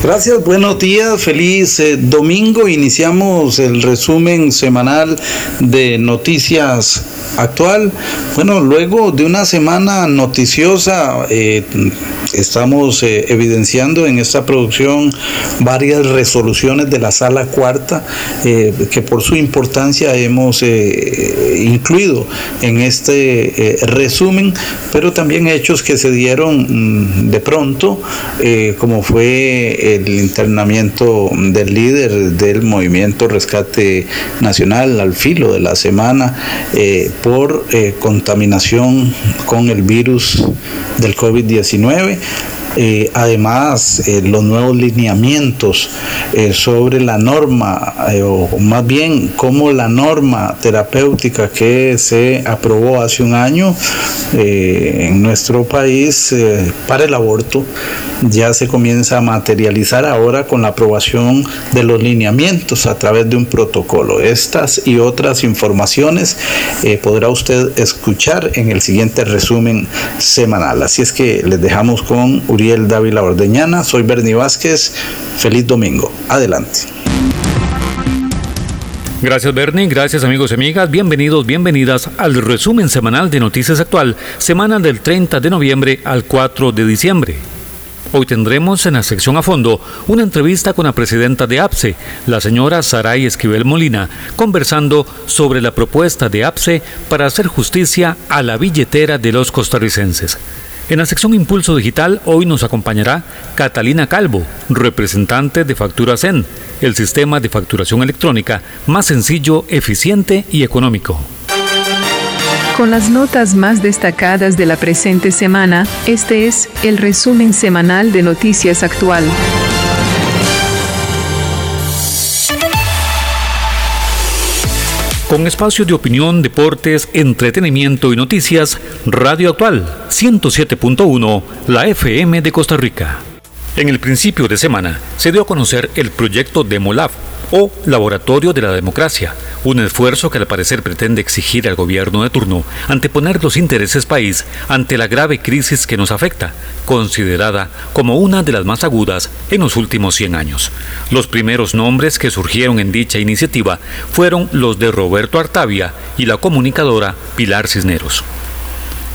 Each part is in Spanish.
Gracias, buenos días, feliz eh, domingo. Iniciamos el resumen semanal de noticias actual. Bueno, luego de una semana noticiosa, eh, estamos eh, evidenciando en esta producción varias resoluciones de la sala cuarta que por su importancia hemos incluido en este resumen, pero también hechos que se dieron mm, de pronto, como fue el internamiento del líder del movimiento Rescate Nacional al filo de la semana eh, por eh, contaminación con el virus del COVID-19. Eh, además, los nuevos lineamientos sobre la norma, o más bien cómo la norma terapéutica que se aprobó hace un año en nuestro país para el aborto ya se comienza a materializar ahora con la aprobación de los lineamientos a través de un protocolo. Estas y otras informaciones eh, podrá usted escuchar en el siguiente resumen semanal. Así es que les dejamos con Uriel Dávila Ordeñana. Soy Bernie Vázquez. Feliz domingo. Adelante. Gracias Bernie, gracias amigos y amigas, bienvenidos, bienvenidas al resumen semanal de Noticias Actual, semana del 30 de noviembre al 4 de diciembre. Hoy tendremos en la sección a fondo una entrevista con la presidenta de APSE, la señora Saray Esquivel Molina, conversando sobre la propuesta de APSE para hacer justicia a la billetera de los costarricenses. En la sección Impulso Digital hoy nos acompañará Catalina Calvo, representante de Factura Zen, el sistema de facturación electrónica más sencillo, eficiente y económico. Con las notas más destacadas de la presente semana, este es el resumen semanal de Noticias Actual. Con espacio de opinión, deportes, entretenimiento y noticias, Radio Actual 107.1, la FM de Costa Rica. En el principio de semana se dio a conocer el proyecto Demolab o Laboratorio de la Democracia, un esfuerzo que al parecer pretende exigir al gobierno de turno anteponer los intereses país ante la grave crisis que nos afecta, considerada como una de las más agudas en los últimos 100 años. Los primeros nombres que surgieron en dicha iniciativa fueron los de Roberto Artavia y la comunicadora Pilar Cisneros.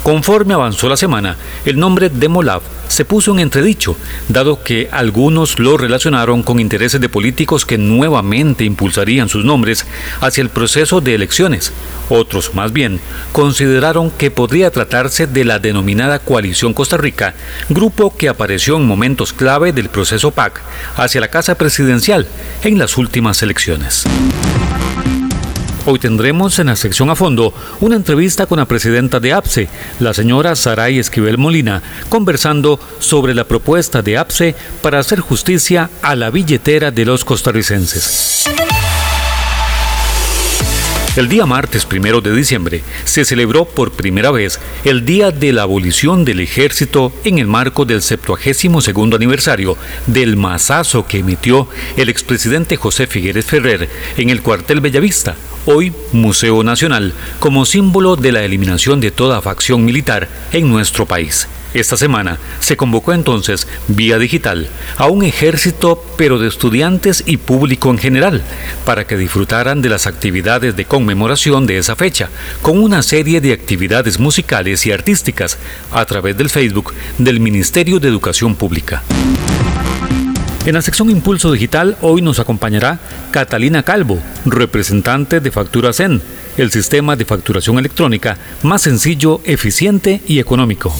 Conforme avanzó la semana, el nombre de Molab se puso en entredicho, dado que algunos lo relacionaron con intereses de políticos que nuevamente impulsarían sus nombres hacia el proceso de elecciones. Otros, más bien, consideraron que podría tratarse de la denominada Coalición Costa Rica, grupo que apareció en momentos clave del proceso PAC hacia la Casa Presidencial en las últimas elecciones. Hoy tendremos en la sección a fondo una entrevista con la presidenta de APSE, la señora Saray Esquivel Molina, conversando sobre la propuesta de APSE para hacer justicia a la billetera de los costarricenses. El día martes primero de diciembre se celebró por primera vez el Día de la Abolición del Ejército en el marco del 72 aniversario del masazo que emitió el expresidente José Figueres Ferrer en el cuartel Bellavista, hoy Museo Nacional, como símbolo de la eliminación de toda facción militar en nuestro país. Esta semana se convocó entonces, vía digital, a un ejército, pero de estudiantes y público en general, para que disfrutaran de las actividades de conmemoración de esa fecha, con una serie de actividades musicales y artísticas a través del Facebook del Ministerio de Educación Pública. En la sección Impulso Digital hoy nos acompañará Catalina Calvo, representante de Factura Zen, el sistema de facturación electrónica más sencillo, eficiente y económico.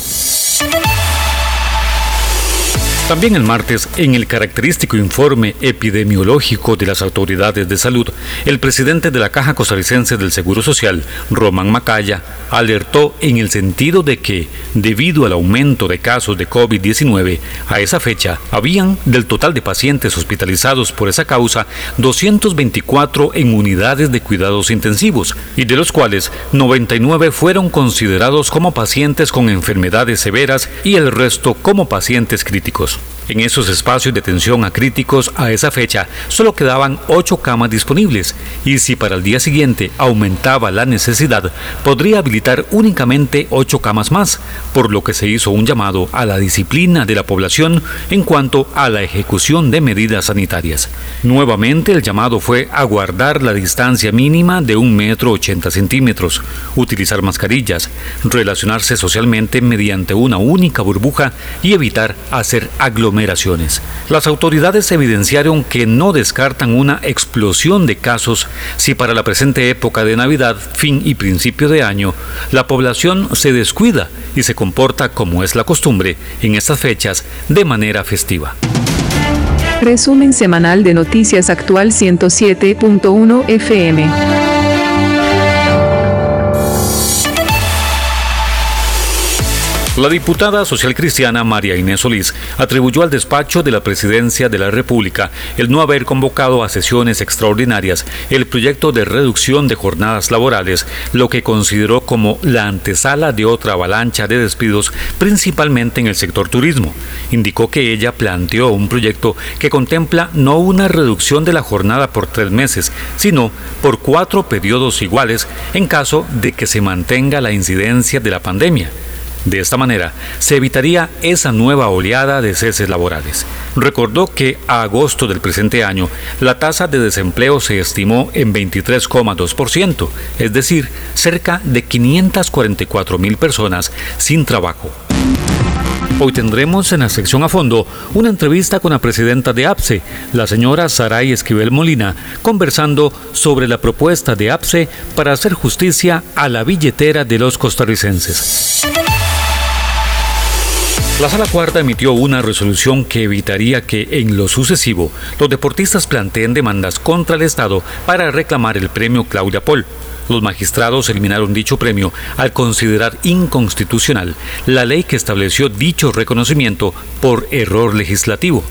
También el martes, en el característico informe epidemiológico de las autoridades de salud, el presidente de la Caja Costarricense del Seguro Social, Román Macaya, alertó en el sentido de que, debido al aumento de casos de COVID-19, a esa fecha habían, del total de pacientes hospitalizados por esa causa, 224 en unidades de cuidados intensivos, y de los cuales 99 fueron considerados como pacientes con enfermedades severas y el resto como pacientes críticos. En esos espacios de atención a críticos a esa fecha solo quedaban 8 camas disponibles y si para el día siguiente aumentaba la necesidad, podría habilitar únicamente 8 camas más, por lo que se hizo un llamado a la disciplina de la población en cuanto a la ejecución de medidas sanitarias. Nuevamente el llamado fue a guardar la distancia mínima de un metro 80 centímetros, utilizar mascarillas, relacionarse socialmente mediante una única burbuja y evitar hacer aglomeraciones las autoridades evidenciaron que no descartan una explosión de casos si para la presente época de Navidad, fin y principio de año, la población se descuida y se comporta como es la costumbre en estas fechas de manera festiva. Resumen semanal de Noticias Actual 107.1 FM. La diputada social cristiana María Inés Solís atribuyó al despacho de la Presidencia de la República el no haber convocado a sesiones extraordinarias el proyecto de reducción de jornadas laborales, lo que consideró como la antesala de otra avalancha de despidos, principalmente en el sector turismo. Indicó que ella planteó un proyecto que contempla no una reducción de la jornada por tres meses, sino por cuatro periodos iguales en caso de que se mantenga la incidencia de la pandemia. De esta manera, se evitaría esa nueva oleada de ceses laborales. Recordó que a agosto del presente año, la tasa de desempleo se estimó en 23,2%, es decir, cerca de 544 mil personas sin trabajo. Hoy tendremos en la sección a fondo una entrevista con la presidenta de APSE, la señora Saray Esquivel Molina, conversando sobre la propuesta de APSE para hacer justicia a la billetera de los costarricenses. La Sala Cuarta emitió una resolución que evitaría que en lo sucesivo los deportistas planteen demandas contra el Estado para reclamar el premio Claudia Pol. Los magistrados eliminaron dicho premio al considerar inconstitucional la ley que estableció dicho reconocimiento por error legislativo.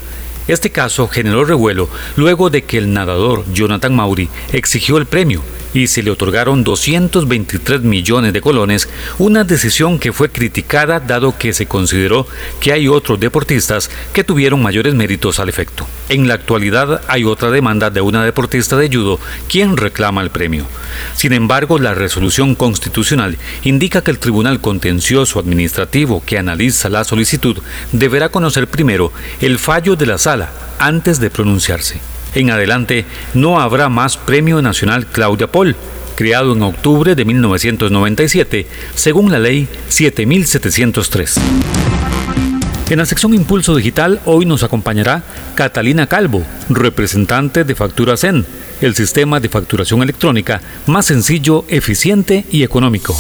Este caso generó revuelo luego de que el nadador Jonathan Mauri exigió el premio y se le otorgaron 223 millones de colones, una decisión que fue criticada dado que se consideró que hay otros deportistas que tuvieron mayores méritos al efecto. En la actualidad hay otra demanda de una deportista de judo quien reclama el premio. Sin embargo, la resolución constitucional indica que el Tribunal Contencioso Administrativo que analiza la solicitud deberá conocer primero el fallo de la sala antes de pronunciarse. En adelante no habrá más Premio Nacional Claudia Paul, creado en octubre de 1997, según la ley 7703. En la sección Impulso Digital hoy nos acompañará Catalina Calvo, representante de Factura Zen, el sistema de facturación electrónica más sencillo, eficiente y económico.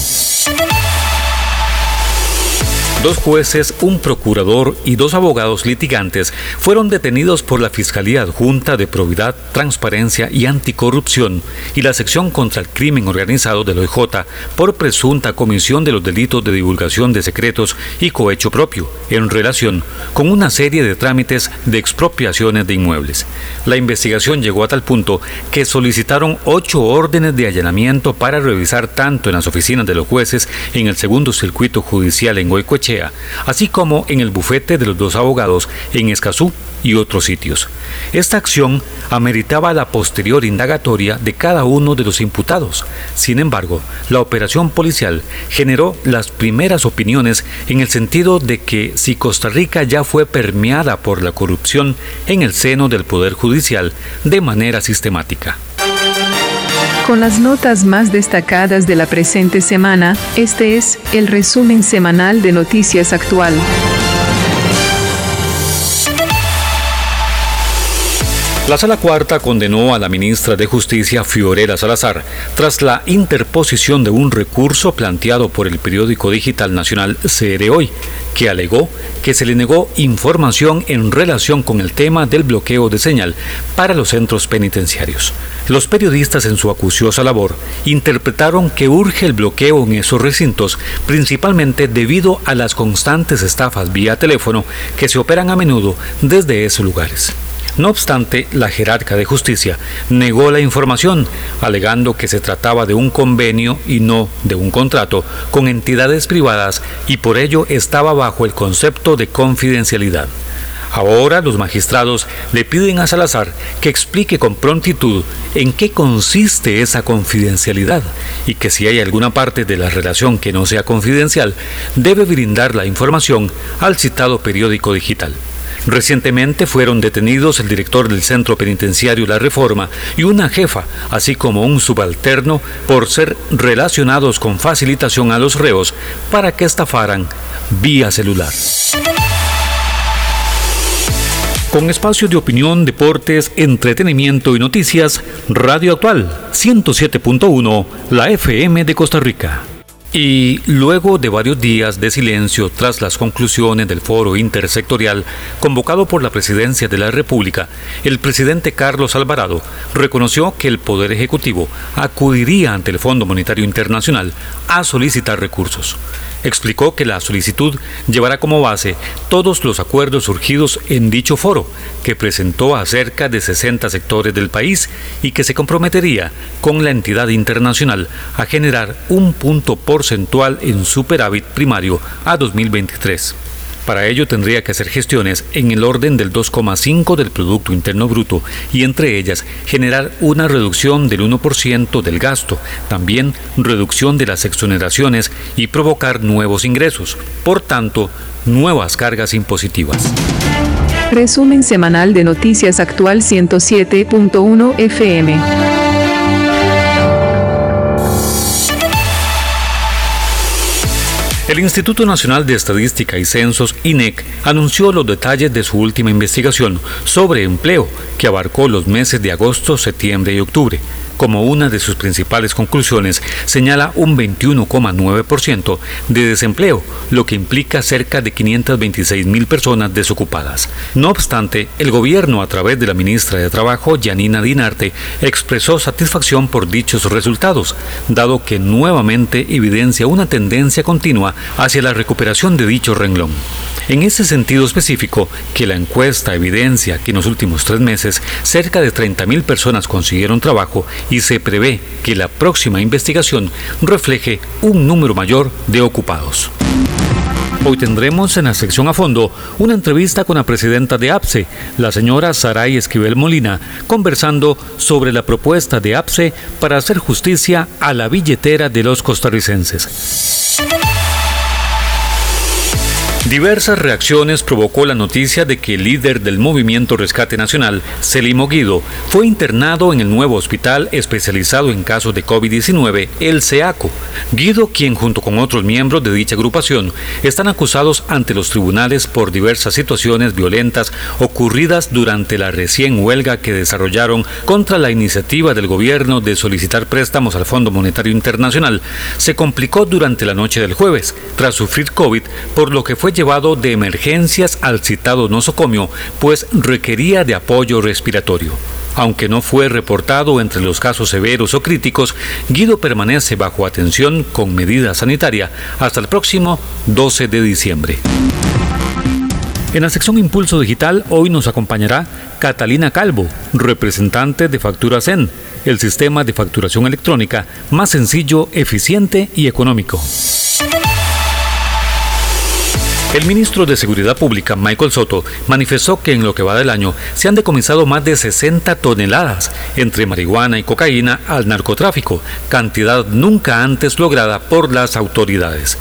Dos jueces, un procurador y dos abogados litigantes fueron detenidos por la Fiscalía Adjunta de Probidad, Transparencia y Anticorrupción y la sección contra el crimen organizado del OIJ por presunta comisión de los delitos de divulgación de secretos y cohecho propio en relación con una serie de trámites de expropiaciones de inmuebles. La investigación llegó a tal punto que solicitaron ocho órdenes de allanamiento para revisar tanto en las oficinas de los jueces en el segundo circuito judicial en Goicoechea así como en el bufete de los dos abogados en Escazú y otros sitios. Esta acción ameritaba la posterior indagatoria de cada uno de los imputados. Sin embargo, la operación policial generó las primeras opiniones en el sentido de que si Costa Rica ya fue permeada por la corrupción en el seno del Poder Judicial de manera sistemática. Con las notas más destacadas de la presente semana, este es el resumen semanal de Noticias Actual. La Sala Cuarta condenó a la ministra de Justicia Fiorella Salazar tras la interposición de un recurso planteado por el periódico digital nacional CR Hoy, que alegó que se le negó información en relación con el tema del bloqueo de señal para los centros penitenciarios. Los periodistas en su acuciosa labor interpretaron que urge el bloqueo en esos recintos principalmente debido a las constantes estafas vía teléfono que se operan a menudo desde esos lugares. No obstante, la jerarca de justicia negó la información, alegando que se trataba de un convenio y no de un contrato con entidades privadas y por ello estaba bajo el concepto de confidencialidad. Ahora los magistrados le piden a Salazar que explique con prontitud en qué consiste esa confidencialidad y que si hay alguna parte de la relación que no sea confidencial, debe brindar la información al citado periódico digital. Recientemente fueron detenidos el director del Centro Penitenciario La Reforma y una jefa, así como un subalterno, por ser relacionados con facilitación a los reos para que estafaran vía celular. Con espacio de opinión, deportes, entretenimiento y noticias, Radio Actual 107.1, la FM de Costa Rica. Y luego de varios días de silencio tras las conclusiones del foro intersectorial convocado por la Presidencia de la República, el presidente Carlos Alvarado reconoció que el Poder Ejecutivo acudiría ante el Fondo Monetario Internacional a solicitar recursos explicó que la solicitud llevará como base todos los acuerdos surgidos en dicho foro, que presentó a cerca de 60 sectores del país y que se comprometería con la entidad internacional a generar un punto porcentual en superávit primario a 2023. Para ello tendría que hacer gestiones en el orden del 2,5 del Producto Interno Bruto y entre ellas generar una reducción del 1% del gasto, también reducción de las exoneraciones y provocar nuevos ingresos, por tanto, nuevas cargas impositivas. Resumen semanal de Noticias Actual 107.1 FM. El Instituto Nacional de Estadística y Censos, INEC, anunció los detalles de su última investigación sobre empleo, que abarcó los meses de agosto, septiembre y octubre. Como una de sus principales conclusiones, señala un 21,9% de desempleo, lo que implica cerca de 526 mil personas desocupadas. No obstante, el gobierno, a través de la ministra de Trabajo, Yanina Dinarte, expresó satisfacción por dichos resultados, dado que nuevamente evidencia una tendencia continua hacia la recuperación de dicho renglón. En ese sentido específico, que la encuesta evidencia que en los últimos tres meses cerca de 30.000 personas consiguieron trabajo y se prevé que la próxima investigación refleje un número mayor de ocupados. Hoy tendremos en la sección a fondo una entrevista con la presidenta de APSE, la señora Saray Esquivel Molina, conversando sobre la propuesta de APSE para hacer justicia a la billetera de los costarricenses. Diversas reacciones provocó la noticia de que el líder del movimiento Rescate Nacional, Celimo Guido, fue internado en el nuevo hospital especializado en casos de COVID-19, el CEACO. Guido, quien junto con otros miembros de dicha agrupación están acusados ante los tribunales por diversas situaciones violentas ocurridas durante la recién huelga que desarrollaron contra la iniciativa del gobierno de solicitar préstamos al Fondo Monetario Internacional, se complicó durante la noche del jueves, tras sufrir COVID, por lo que fue llevado de emergencias al citado nosocomio, pues requería de apoyo respiratorio. Aunque no fue reportado entre los casos severos o críticos, Guido permanece bajo atención con medida sanitaria hasta el próximo 12 de diciembre. En la sección Impulso Digital hoy nos acompañará Catalina Calvo, representante de Factura Zen, el sistema de facturación electrónica más sencillo, eficiente y económico. El ministro de Seguridad Pública, Michael Soto, manifestó que en lo que va del año se han decomisado más de 60 toneladas entre marihuana y cocaína al narcotráfico, cantidad nunca antes lograda por las autoridades.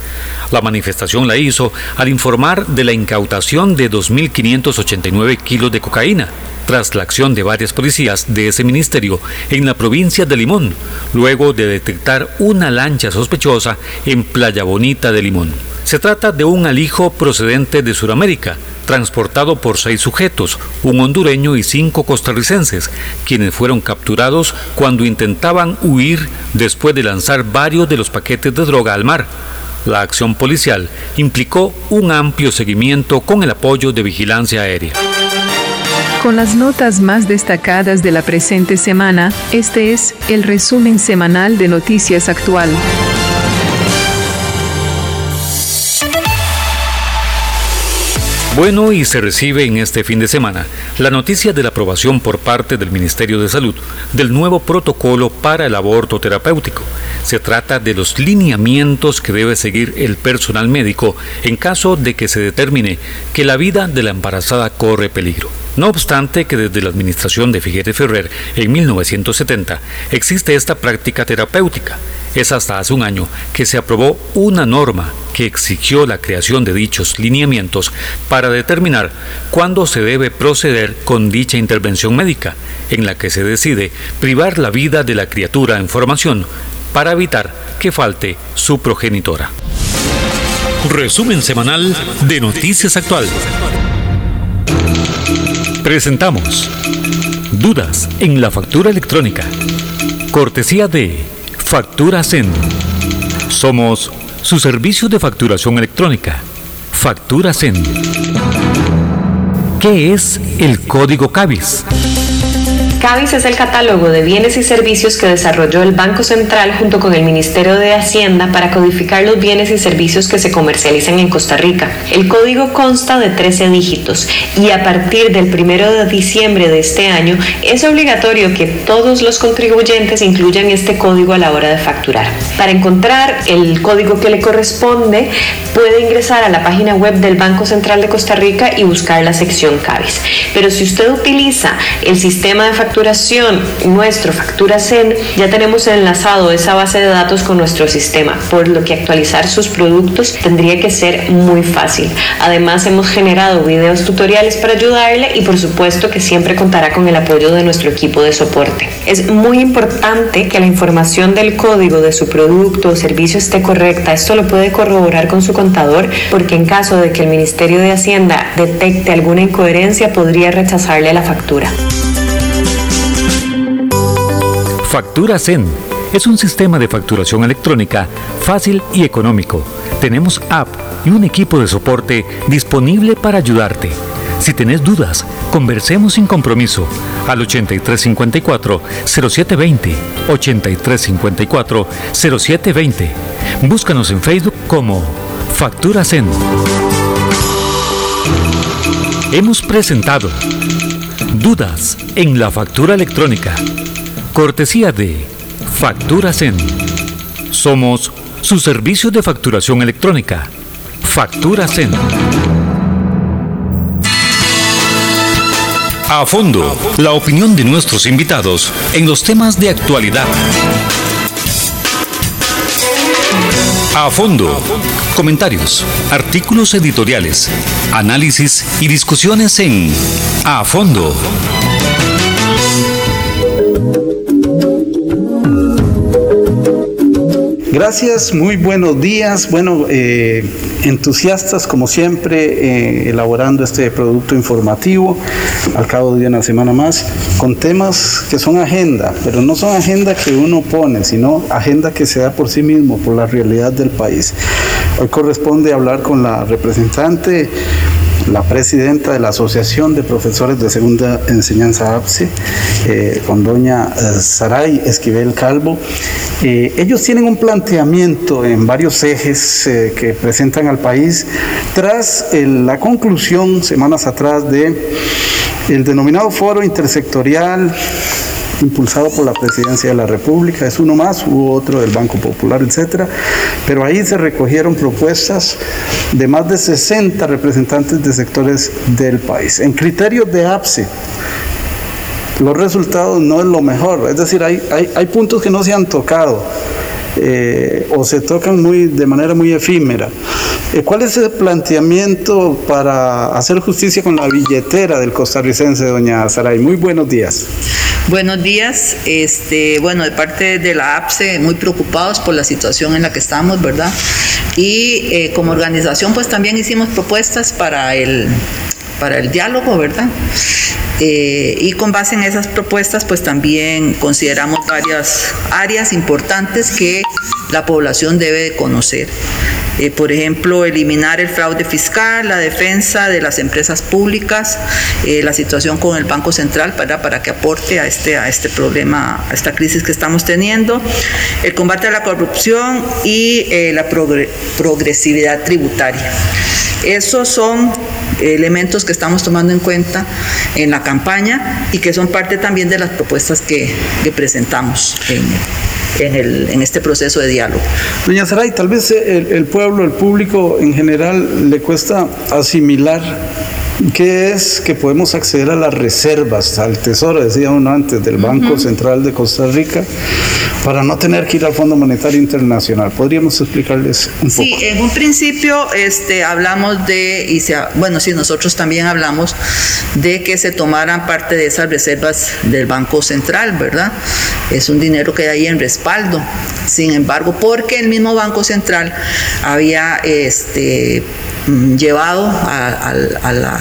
La manifestación la hizo al informar de la incautación de 2.589 kilos de cocaína, tras la acción de varias policías de ese ministerio en la provincia de Limón, luego de detectar una lancha sospechosa en Playa Bonita de Limón. Se trata de un alijo procedente de Sudamérica, transportado por seis sujetos, un hondureño y cinco costarricenses, quienes fueron capturados cuando intentaban huir después de lanzar varios de los paquetes de droga al mar. La acción policial implicó un amplio seguimiento con el apoyo de vigilancia aérea. Con las notas más destacadas de la presente semana, este es el resumen semanal de Noticias Actual. Bueno, y se recibe en este fin de semana la noticia de la aprobación por parte del Ministerio de Salud del nuevo protocolo para el aborto terapéutico. Se trata de los lineamientos que debe seguir el personal médico en caso de que se determine que la vida de la embarazada corre peligro. No obstante que desde la administración de Figueres Ferrer en 1970 existe esta práctica terapéutica, es hasta hace un año que se aprobó una norma que exigió la creación de dichos lineamientos para determinar cuándo se debe proceder con dicha intervención médica, en la que se decide privar la vida de la criatura en formación para evitar que falte su progenitora. Resumen semanal de Noticias Actual. Presentamos Dudas en la factura electrónica. Cortesía de Factura Zen. Somos su servicio de facturación electrónica. Factura Zen. ¿Qué es el código CABIS? CABIS es el catálogo de bienes y servicios que desarrolló el Banco Central junto con el Ministerio de Hacienda para codificar los bienes y servicios que se comercializan en Costa Rica. El código consta de 13 dígitos y a partir del 1 de diciembre de este año es obligatorio que todos los contribuyentes incluyan este código a la hora de facturar. Para encontrar el código que le corresponde, puede ingresar a la página web del Banco Central de Costa Rica y buscar la sección CABIS. Pero si usted utiliza el sistema de facturación facturación, nuestro Factura Zen, ya tenemos enlazado esa base de datos con nuestro sistema, por lo que actualizar sus productos tendría que ser muy fácil. Además, hemos generado videos tutoriales para ayudarle y por supuesto que siempre contará con el apoyo de nuestro equipo de soporte. Es muy importante que la información del código de su producto o servicio esté correcta. Esto lo puede corroborar con su contador porque en caso de que el Ministerio de Hacienda detecte alguna incoherencia podría rechazarle la factura. Factura Zen es un sistema de facturación electrónica fácil y económico. Tenemos app y un equipo de soporte disponible para ayudarte. Si tenés dudas, conversemos sin compromiso al 8354-0720, 8354-0720. Búscanos en Facebook como Factura Zen. Hemos presentado Dudas en la factura electrónica Cortesía de Factura Zen. Somos su servicio de facturación electrónica. Factura Zen. A fondo, la opinión de nuestros invitados en los temas de actualidad. A fondo. Comentarios, artículos editoriales, análisis y discusiones en A fondo. Gracias, muy buenos días. Bueno, eh, entusiastas como siempre, eh, elaborando este producto informativo al cabo de una semana más, con temas que son agenda, pero no son agenda que uno pone, sino agenda que se da por sí mismo, por la realidad del país. Hoy corresponde hablar con la representante la presidenta de la Asociación de Profesores de Segunda Enseñanza APSE, eh, con doña eh, Saray Esquivel Calvo. Eh, ellos tienen un planteamiento en varios ejes que presentan al país tras la conclusión semanas atrás de el denominado foro intersectorial impulsado por la Presidencia de la República, es uno más, hubo otro del Banco Popular, etcétera, pero ahí se recogieron propuestas de más de 60 representantes de sectores del país. En criterios de APSE, los resultados no es lo mejor, es decir, hay, hay, puntos que no se han tocado. Eh, o se tocan muy, de manera muy efímera. Eh, ¿Cuál es el planteamiento para hacer justicia con la billetera del costarricense, doña Saray? Muy buenos días. Buenos días. Este, bueno, de parte de la APSE, muy preocupados por la situación en la que estamos, ¿verdad? Y eh, como organización, pues también hicimos propuestas para el, para el diálogo, ¿verdad? Eh, y con base en esas propuestas, pues también consideramos varias áreas importantes que la población debe de conocer. Eh, por ejemplo, eliminar el fraude fiscal, la defensa de las empresas públicas, eh, la situación con el Banco Central para, para que aporte a este, a este problema, a esta crisis que estamos teniendo, el combate a la corrupción y eh, la progresividad tributaria. Esos son elementos que estamos tomando en cuenta en la campaña y que son parte también de las propuestas que, presentamos en, el, en, este proceso de diálogo. Doña Saray, tal vez el pueblo, el público en general le cuesta asimilar ¿Qué es que podemos acceder a las reservas, al tesoro, decía uno antes, del Banco Central de Costa Rica, para no tener que ir al Fondo Monetario Internacional? ¿Podríamos explicarles un poco? Sí, en un principio este, hablamos de, y bueno, sí, nosotros también hablamos de que se tomaran parte de esas reservas del Banco Central, ¿verdad? Es un dinero que hay ahí en respaldo. Sin embargo, porque el mismo Banco Central había este, llevado a, la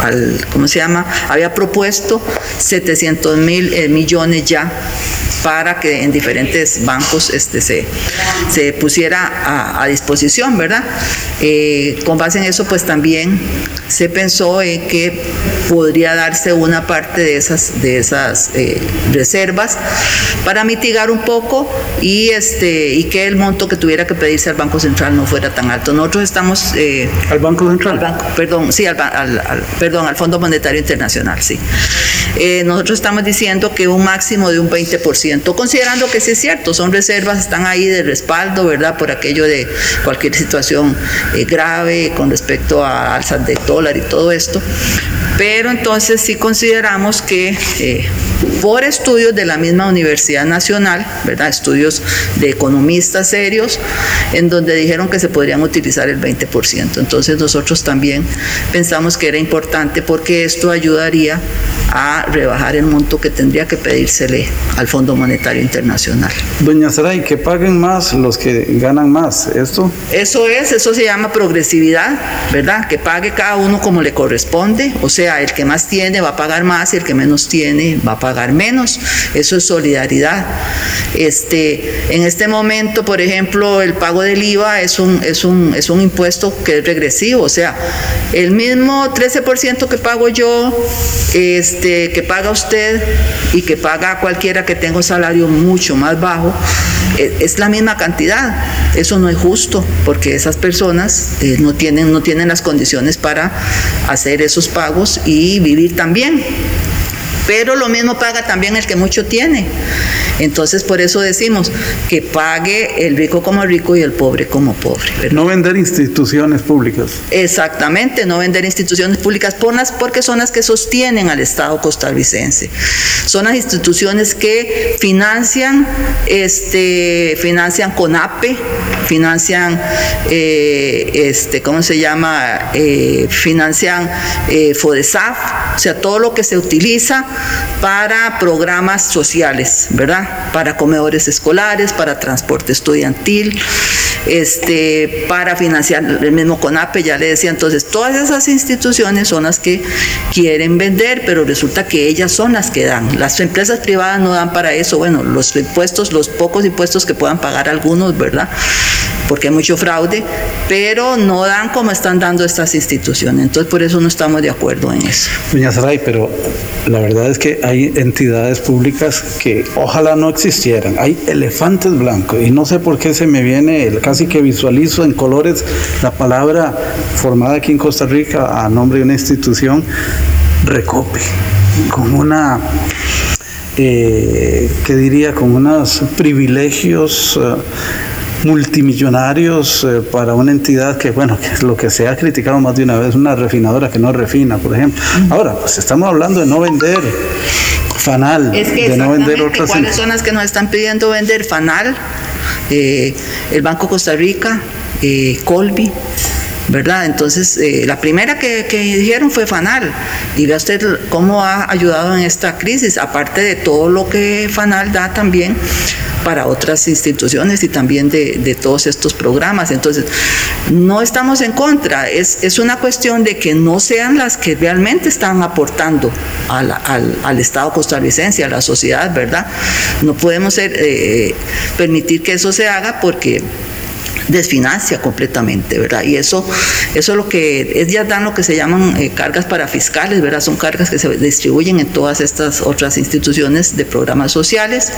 al, ¿cómo se llama? Había propuesto 700 mil eh, millones ya para que en diferentes bancos este, se, se pusiera a, disposición, ¿verdad? Eh, con base en eso, pues también se pensó en que podría darse una parte de esas, de esas eh, reservas para mitigar un poco y, este, y que el monto que tuviera que pedirse al Banco Central no fuera tan alto. Nosotros estamos... Eh, ¿Al Banco Central? perdón, sí, al, perdón, al Fondo Monetario Internacional, sí. nosotros estamos diciendo que un máximo de un 20% considerando que sí es cierto, son reservas, están ahí de respaldo, ¿verdad? Por aquello de cualquier situación eh, grave con respecto a alzas de dólar y todo esto. Pero entonces sí consideramos que eh, por estudios de la misma Universidad Nacional, ¿verdad? Estudios de economistas serios, en donde dijeron que se podrían utilizar el 20%. Entonces nosotros también pensamos que era importante porque esto ayudaría a rebajar el monto que tendría que pedírsele al Fondo Monetario Internacional. Doña Saray, que paguen más los que ganan más, ¿esto? Eso es, eso se llama progresividad, ¿verdad? Que pague cada uno como le corresponde, o sea, el que más tiene va a pagar más y el que menos tiene va a pagar menos. Eso es solidaridad. Este, en este momento, por ejemplo, el pago del IVA es un, es un, es un impuesto que es regresivo, o sea, el mismo 13% que pago yo, este, que paga usted y que paga cualquiera que tenga un salario mucho más bajo, e, es la misma cantidad. Eso no es justo porque esas personas eh, no, tienen, no tienen las condiciones para hacer esos pagos y vivir también. Pero lo mismo paga también el que mucho tiene. Entonces, por eso decimos que pague el rico como rico y el pobre como pobre. No vender instituciones públicas. Exactamente, no vender instituciones públicas porque son las que sostienen al Estado costarricense. Son las instituciones que financian, este, financian CONAPE, financian, eh, este, ¿cómo se llama? Eh, financian eh, FODESAF, o sea, todo lo que se utiliza para programas sociales, ¿verdad? Para comedores escolares, para transporte estudiantil, este, para financiar el mismo CONAPE, ya le decía, entonces todas esas instituciones son las que quieren vender, pero resulta que ellas son las que dan. Las empresas privadas no dan para eso, bueno, los impuestos, los pocos impuestos que puedan pagar algunos, ¿verdad? porque hay mucho fraude, pero no dan como están dando estas instituciones. Entonces, por eso no estamos de acuerdo en eso. Doña Saray, pero la verdad es que hay entidades públicas que ojalá no existieran. Hay elefantes blancos y no sé por qué se me viene, casi que visualizo en colores la palabra formada aquí en Costa Rica a nombre de una institución, recope, con una eh, ¿qué diría? Con unos privilegios eh, multimillonarios eh, para una entidad que, bueno, que es lo que se ha criticado más de una vez, una refinadora que no refina, por ejemplo. Ahora, pues estamos hablando de no vender Fanal, de no vender otras. ¿Cuáles son las que nos están pidiendo vender? Fanal, eh, el Banco Costa Rica, eh, Colby. ¿Verdad? Entonces, la primera que, dijeron fue FANAL. Y vea usted cómo ha ayudado en esta crisis, aparte de todo lo que FANAL da también para otras instituciones y también de, todos estos programas. Entonces, no estamos en contra, es, es, una cuestión de que no sean las que realmente están aportando al, al, Estado costarricense, a la sociedad, ¿verdad? No podemos eh, permitir que eso se haga porque desfinancia completamente, ¿verdad? Y eso, eso es lo que, ya dan lo que se llaman eh, cargas para fiscales, ¿verdad? Son cargas que se distribuyen en todas estas otras instituciones de programas sociales.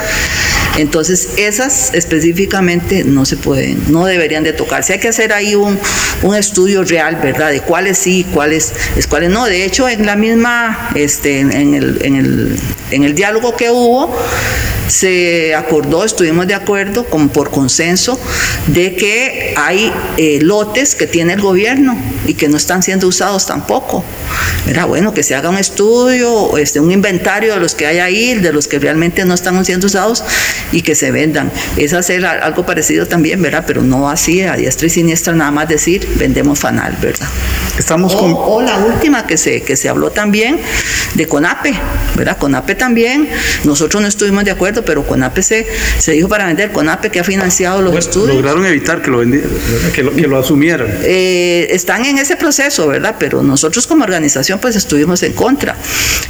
Entonces, esas específicamente no se pueden, no deberían de tocarse. Hay que hacer ahí un, un estudio real, ¿verdad? De cuáles sí, cuáles, es cuáles no. De hecho, en la misma, este, en el, en el, en el diálogo que hubo, se acordó, estuvimos de acuerdo como por consenso de que hay eh, lotes que tiene el gobierno y que no están siendo usados tampoco. Era bueno que se haga un estudio, este, un inventario de los que hay ahí, de los que realmente no están siendo usados y que se vendan. Es hacer algo parecido también, ¿verdad? Pero no así a diestra y siniestra nada más decir vendemos fanal, ¿verdad? Estamos con... o, la última que se, que se habló también de CONAPE, ¿verdad? CONAPE también, nosotros no estuvimos de acuerdo, pero CONAPE se, se dijo para vender, CONAPE que ha financiado los estudios. Lograron evitar que lo, que lo, que lo asumieran. Eh, están en ese proceso, ¿verdad? Pero nosotros como organización pues estuvimos en contra,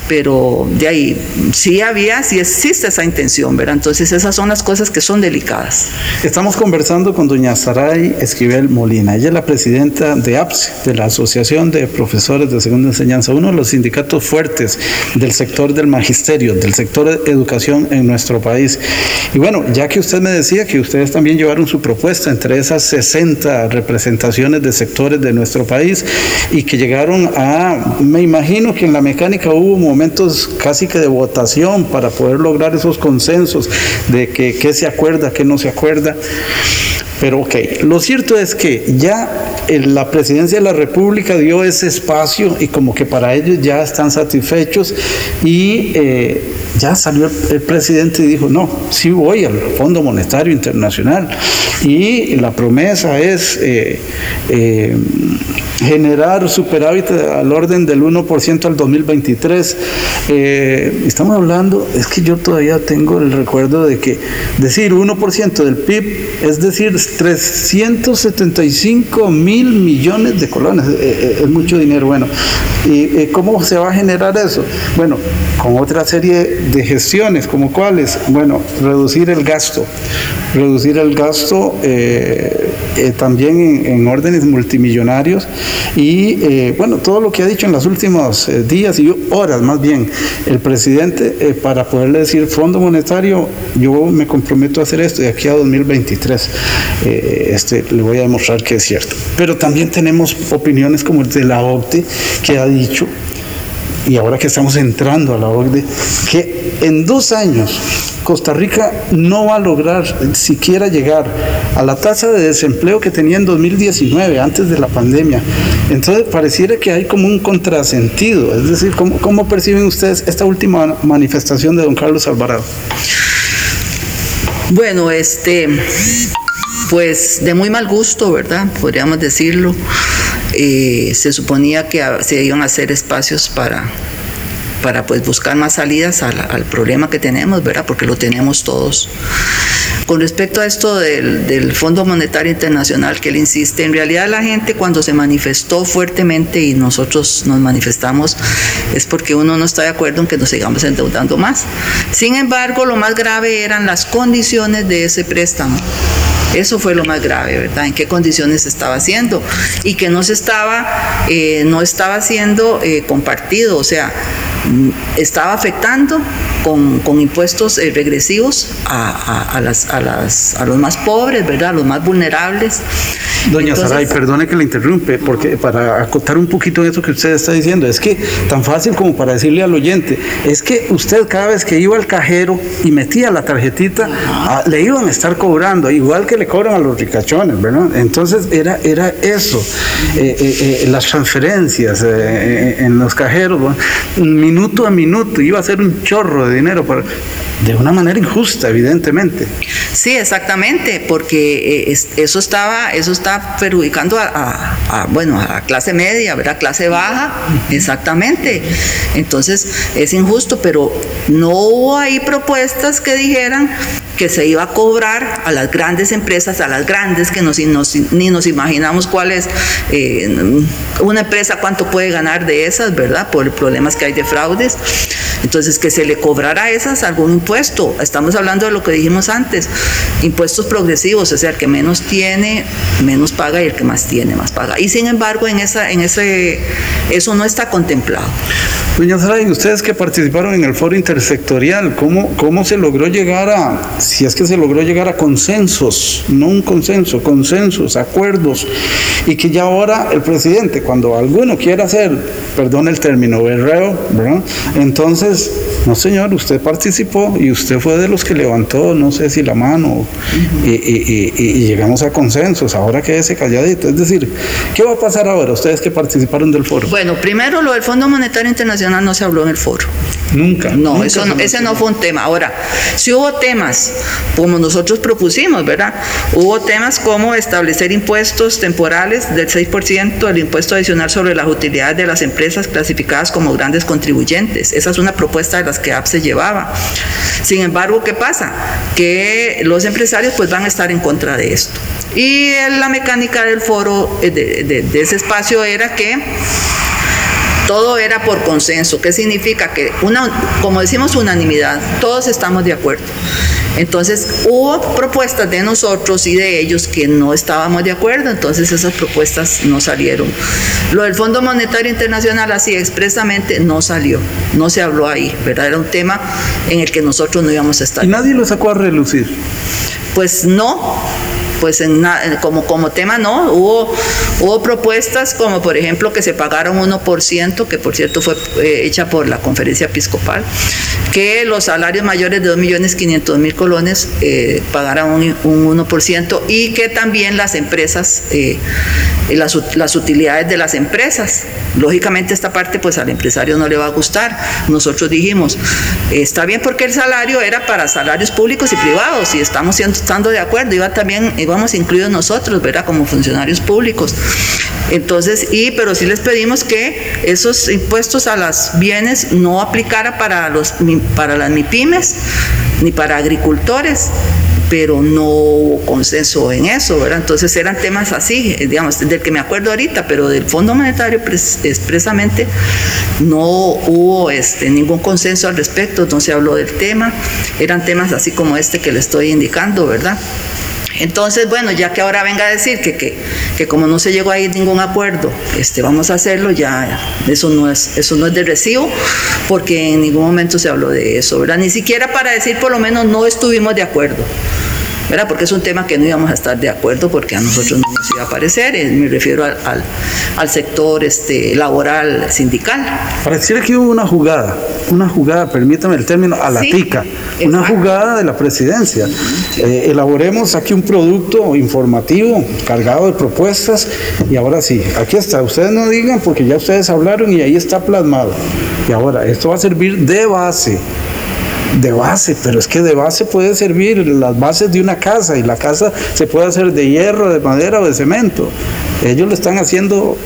pero de ahí sí había, sí existe esa intención, ¿verdad? Entonces esas son las cosas que son delicadas. Estamos conversando con doña Saray Esquivel Molina, ella es la presidenta de APSE, de la Asociación de Profesores de Segunda Enseñanza, uno de los sindicatos fuertes del sector del magisterio, del sector de educación en nuestro país. Y bueno, ya que usted me decía que ustedes también llevaron su propuesta entre esas 60 representaciones de sectores de nuestro país y que llegaron a, me imagino que en la mecánica hubo momentos casi que de votación para poder lograr esos consensos de que qué se acuerda, qué no se acuerda. Pero ok, lo cierto es que ya la presidencia de la República dio ese espacio y como que para ellos ya están satisfechos y eh, ya salió el, presidente y dijo, no, sí voy al Fondo Monetario Internacional y la promesa es eh, eh, generar superávit al orden del 1% al 2023. estamos hablando, es que yo todavía tengo el recuerdo de que decir 1% del PIB es decir 375 mil millones de colones, eh, eh, es mucho dinero. Bueno, ¿y eh, cómo se va a generar eso? Bueno, con otra serie de gestiones, como cuáles? Bueno, reducir el gasto, reducir el gasto también en, órdenes multimillonarios y, bueno, todo lo que ha dicho en los últimos días y horas más bien el presidente para poderle decir Fondo Monetario, yo me comprometo a hacer esto de aquí a 2023. este, le voy a demostrar que es cierto. Pero también tenemos opiniones como el de la OCDE, que ha dicho, y ahora que estamos entrando a la OCDE, que en dos años Costa Rica no va a lograr siquiera llegar a la tasa de desempleo que tenía en 2019, antes de la pandemia. Entonces, pareciera que hay como un contrasentido. Es decir, ¿cómo, cómo perciben ustedes esta última manifestación de don Carlos Alvarado? Bueno, este, pues de muy mal gusto, ¿verdad? Podríamos decirlo. Eh, se suponía que se iban a hacer espacios para, para pues buscar más salidas al, problema que tenemos, ¿verdad? Porque lo tenemos todos. Con respecto a esto del, del, Fondo Monetario Internacional que él insiste, en realidad la gente cuando se manifestó fuertemente y nosotros nos manifestamos es porque uno no está de acuerdo en que nos sigamos endeudando más. Sin embargo, lo más grave eran las condiciones de ese préstamo. Eso fue lo más grave, ¿verdad? En qué condiciones se estaba haciendo y que no se estaba, eh, no estaba siendo eh, compartido, o sea, estaba afectando con, con impuestos eh, regresivos a, a, las, a, las, a los más pobres, ¿verdad? A los más vulnerables. Doña Saray, perdone que le interrumpe, porque para acotar un poquito eso que usted está diciendo, es que tan fácil como para decirle al oyente, es que usted cada vez que iba al cajero y metía la tarjetita, ah, le iban a estar cobrando, igual que le cobran a los ricachones, ¿verdad? Entonces era, era eso, eh, eh, las transferencias en los cajeros, minuto a minuto, iba a ser un chorro de dinero, de una manera injusta, evidentemente. Sí, exactamente, porque eh, eso estaba, eso está perjudicando a, bueno, a la clase media, ¿verdad? Clase baja, exactamente. Entonces es injusto, pero no hubo ahí propuestas que dijeran que se iba a cobrar a las grandes empresas, a las grandes que nos, ni nos imaginamos cuál es eh, una empresa, cuánto puede ganar de esas, ¿verdad? Por problemas que hay de fraudes. Entonces, que se le cobrara a esas algún impuesto. Estamos hablando de lo que dijimos antes, impuestos progresivos, o sea, el que menos tiene, menos paga y el que más tiene, más paga. Y sin embargo, en, esa, en ese, eso no está contemplado. Doña Saray, ustedes que participaron en el foro intersectorial, ¿cómo, ¿cómo se logró llegar a, si es que se logró llegar a consensos, no un consenso, consensos, acuerdos, y que ya ahora el presidente, cuando alguno quiera hacer, perdón el término, berreo, ¿verdad? entonces, no señor, usted participó y usted fue de los que levantó, no sé si la mano, y, llegamos a consensos, ahora quédese calladito, es decir, ¿qué va a pasar ahora, ustedes que participaron del foro? Bueno, primero lo del Fondo Monetario Internacional no se habló en el foro. Nunca. No, eso ese no fue un tema. Ahora, si hubo temas, como nosotros propusimos, ¿verdad? Hubo temas como establecer impuestos temporales del 6%, el impuesto adicional sobre las utilidades de las empresas clasificadas como grandes contribuyentes. Esa es una propuesta de las que APSE llevaba. Sin embargo, ¿qué pasa? Que los empresarios pues van a estar en contra de esto. Y la mecánica del foro, eh, de ese espacio era que todo era por consenso. ¿Qué significa? Que, como decimos, unanimidad, todos estamos de acuerdo. Entonces hubo propuestas de nosotros y de ellos que no estábamos de acuerdo, entonces esas propuestas no salieron. Lo del Fondo Monetario Internacional así expresamente no salió, no se habló ahí, ¿verdad? Era un tema en el que nosotros no íbamos a estar. ¿Y nadie lo sacó a relucir? Pues no, pues como, como tema no, hubo, hubo propuestas como por ejemplo que se pagaron 1%, que por cierto fue eh, hecha por la conferencia episcopal, que los salarios mayores de 2.500.000 colones eh, pagaran un, 1% y que también las empresas, eh, las, las utilidades de las empresas, lógicamente esta parte pues al empresario no le va a gustar. Nosotros dijimos, está bien porque el salario era para salarios públicos y privados y estamos estando de acuerdo, iba también vamos incluidos nosotros, ¿verdad? Como funcionarios públicos. Entonces, y, pero sí les pedimos que esos impuestos a los bienes no aplicara para, los, para las MIPIMES ni para agricultores, pero no hubo consenso en eso, ¿verdad? Entonces eran temas así, digamos, del que me acuerdo ahorita, pero del Fondo Monetario expresamente no hubo este, ningún consenso al respecto, no se habló del tema, eran temas así como este que le estoy indicando, ¿verdad? Entonces, bueno, ya que ahora venga a decir que, que, como no se llegó a ir ningún acuerdo, este, vamos a hacerlo, ya eso no, es, eso no es de recibo, porque en ningún momento se habló de eso, ¿verdad? Ni siquiera para decir por lo menos no estuvimos de acuerdo. ¿Verdad? Porque es un tema que no íbamos a estar de acuerdo porque a nosotros no nos iba a parecer, eh, me refiero al, al, sector este, laboral sindical. Pareciera que hubo una jugada, una jugada, permítame el término, a la tica, una jugada de la presidencia. Eh, elaboremos aquí un producto informativo cargado de propuestas y ahora sí, aquí está, ustedes no digan porque ya ustedes hablaron y ahí está plasmado. Y ahora, esto va a servir de base de base, pero es que de base puede servir las bases de una casa y la casa se puede hacer de hierro, de madera o de cemento. Ellos lo están haciendo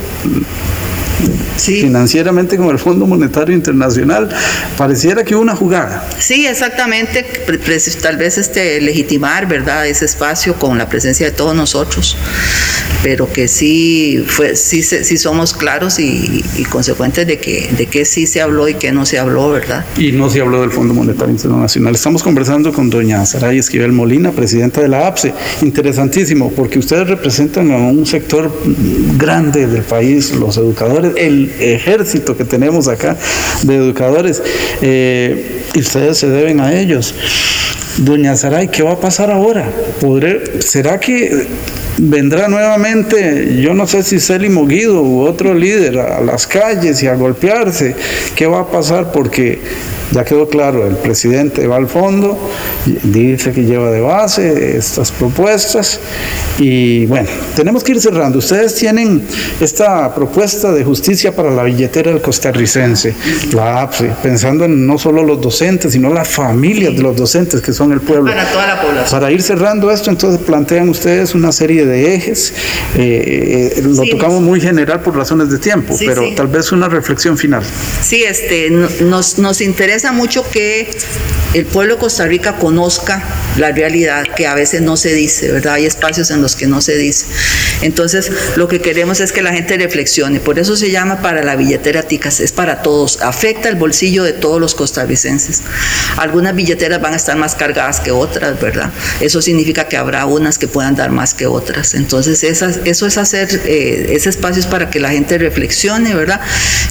financieramente con el Fondo Monetario Internacional. Pareciera que hubo una jugada. Sí, exactamente. Tal vez este, legitimar, ¿verdad?, ese espacio con la presencia de todos nosotros, pero que sí, fue, sí, sí somos claros y, consecuentes de que, de que sí se habló y que no se habló, ¿verdad? Y no se habló del Fondo Monetario Internacional. Estamos conversando con doña Saray Esquivel Molina, presidenta de la APSE. Interesantísimo, porque ustedes representan a un sector grande del país, los educadores, el ejército que tenemos acá de educadores eh, y ustedes se deben a ellos. Doña Saray, ¿qué va a pasar ahora? ¿Podré, ¿Será que vendrá nuevamente, yo no sé si Célimo Guido u otro líder a las calles y a golpearse? ¿Qué va a pasar? Porque ya quedó claro, el presidente va al fondo, dice que lleva de base estas propuestas y bueno, tenemos que ir cerrando. Ustedes tienen esta propuesta de justicia para la billetera del costarricense, la APSE, pensando en no solo los docentes, sino las familias de los docentes que son el pueblo. Para toda la población. Para ir cerrando esto, entonces plantean ustedes una serie de ejes. Eh, eh, lo tocamos muy general por razones de tiempo, pero tal vez una reflexión final. Sí, este, nos, nos interesa mucho que el pueblo de Costa Rica conozca la realidad que a veces no se dice, ¿verdad? Hay espacios en los que no se dice. Entonces, lo que queremos es que la gente reflexione. Por eso se llama para la billetera ticas, es para todos. Afecta el bolsillo de todos los costarricenses. Algunas billeteras van a estar más cargadas que otras, ¿verdad? Eso significa que habrá unas que puedan dar más que otras. Entonces, eso es hacer eh, ese espacio es para que la gente reflexione, ¿verdad?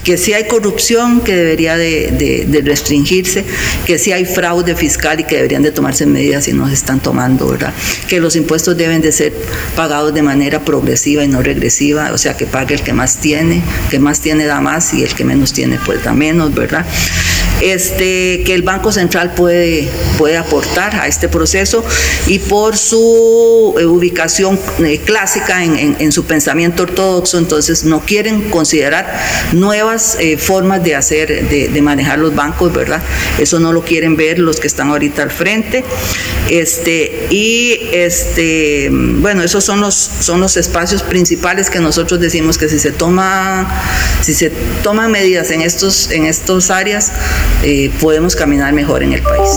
Que si hay corrupción que debería de, restringirse, que si hay fraude fiscal y que deberían de tomarse medidas y no se están tomando, ¿verdad? Que los impuestos deben de ser pagados de manera progresiva y no regresiva, o sea, que pague el que más tiene, que más tiene da más y el que menos tiene pues da menos, ¿verdad? Este, que el Banco Central puede, puede aportar a este proceso y por su eh, ubicación eh, clásica en, su pensamiento ortodoxo, entonces no quieren considerar nuevas eh, formas de hacer, de, manejar los bancos, ¿verdad? Eso no lo quieren ver los que están ahorita al frente. Este, y este, bueno, esos son los, son los espacios principales que nosotros decimos que si se toma, si se toman medidas en estos, en estos áreas, eh, podemos caminar mejor en el país.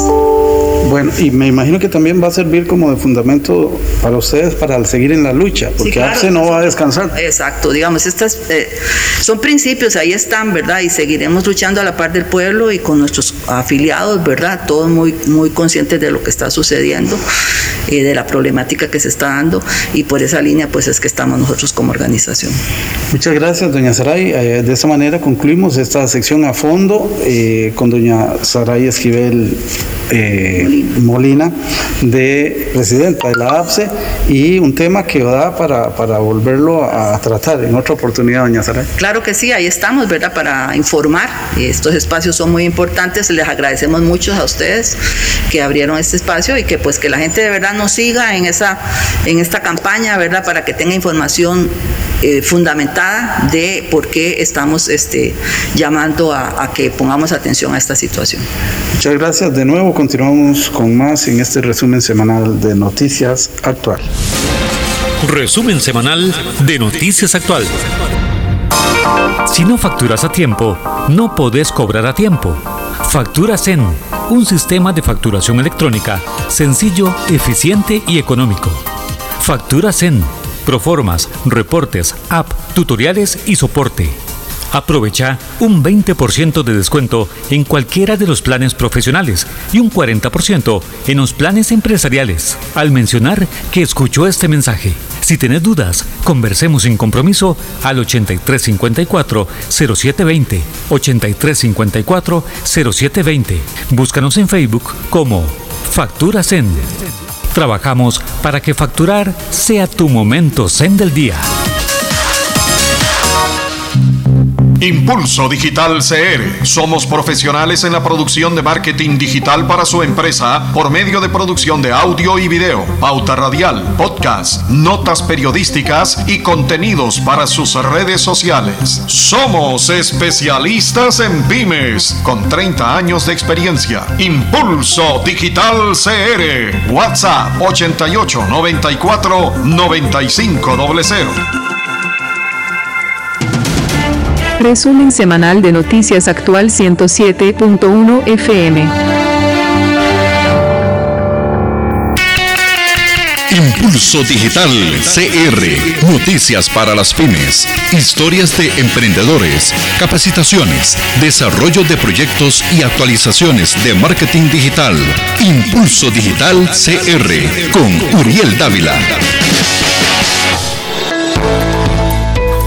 Bueno, y me imagino que también va a servir como de fundamento para ustedes para seguir en la lucha, porque APSE no va a descansar. Exacto, digamos, estas eh, son principios, ahí están, ¿verdad? Y seguiremos luchando a la par del pueblo y con nuestros afiliados, ¿verdad? Todos muy, muy conscientes de lo que está sucediendo, eh, de la problemática que se está dando, y por esa línea, pues es que estamos nosotros como organización. Muchas gracias, doña Saray. Eh, de esa manera concluimos esta sección a fondo con doña Saray Esquivel. Molina, de presidenta de la APSE, y un tema que da para, para volverlo a tratar en otra oportunidad, doña Saray. Claro que sí, ahí estamos, ¿verdad? Para informar. Estos espacios son muy importantes, les agradecemos mucho a ustedes que abrieron este espacio y que pues que la gente de verdad nos siga en, esa, en esta campaña, ¿verdad? Para que tenga información eh, fundamentada de por qué estamos este, llamando a, a, que pongamos atención a esta situación. Muchas gracias. De nuevo continuamos con más en este resumen semanal de Noticias Actual. Resumen semanal de Noticias Actual. Si no facturas a tiempo, no podés cobrar a tiempo. Factura Zen, un sistema de facturación electrónica sencillo, eficiente y económico. Factura Zen proformas, reportes, app, tutoriales y soporte. Aprovecha un 20% de descuento en cualquiera de los planes profesionales y un 40% en los planes empresariales al mencionar que escuchó este mensaje. Si tienes dudas, conversemos sin compromiso al 8354-0720. 8354-0720. Búscanos en Facebook como Factura Send. Trabajamos para que facturar sea tu momento zen del día. Impulso Digital CR. Somos profesionales en la producción de marketing digital para su empresa por medio de producción de audio y video, pauta radial, podcast, notas periodísticas y contenidos para sus redes sociales. Somos especialistas en pymes con 30 años de experiencia. Impulso Digital CR. WhatsApp 88 94 95 Resumen semanal de Noticias Actual 107.1 FM. Impulso Digital CR. Noticias para las pymes. Historias de emprendedores. Capacitaciones. Desarrollo de proyectos y actualizaciones de marketing digital. Impulso Digital CR. Con Uriel Dávila.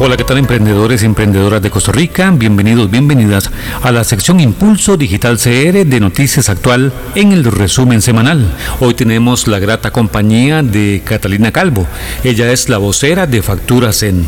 Hola, ¿qué tal emprendedores y emprendedoras de Costa Rica? Bienvenidos, bienvenidas a la sección Impulso Digital CR de Noticias Actual en el resumen semanal. Hoy tenemos la grata compañía de Catalina Calvo. Ella es la vocera de Factura Zen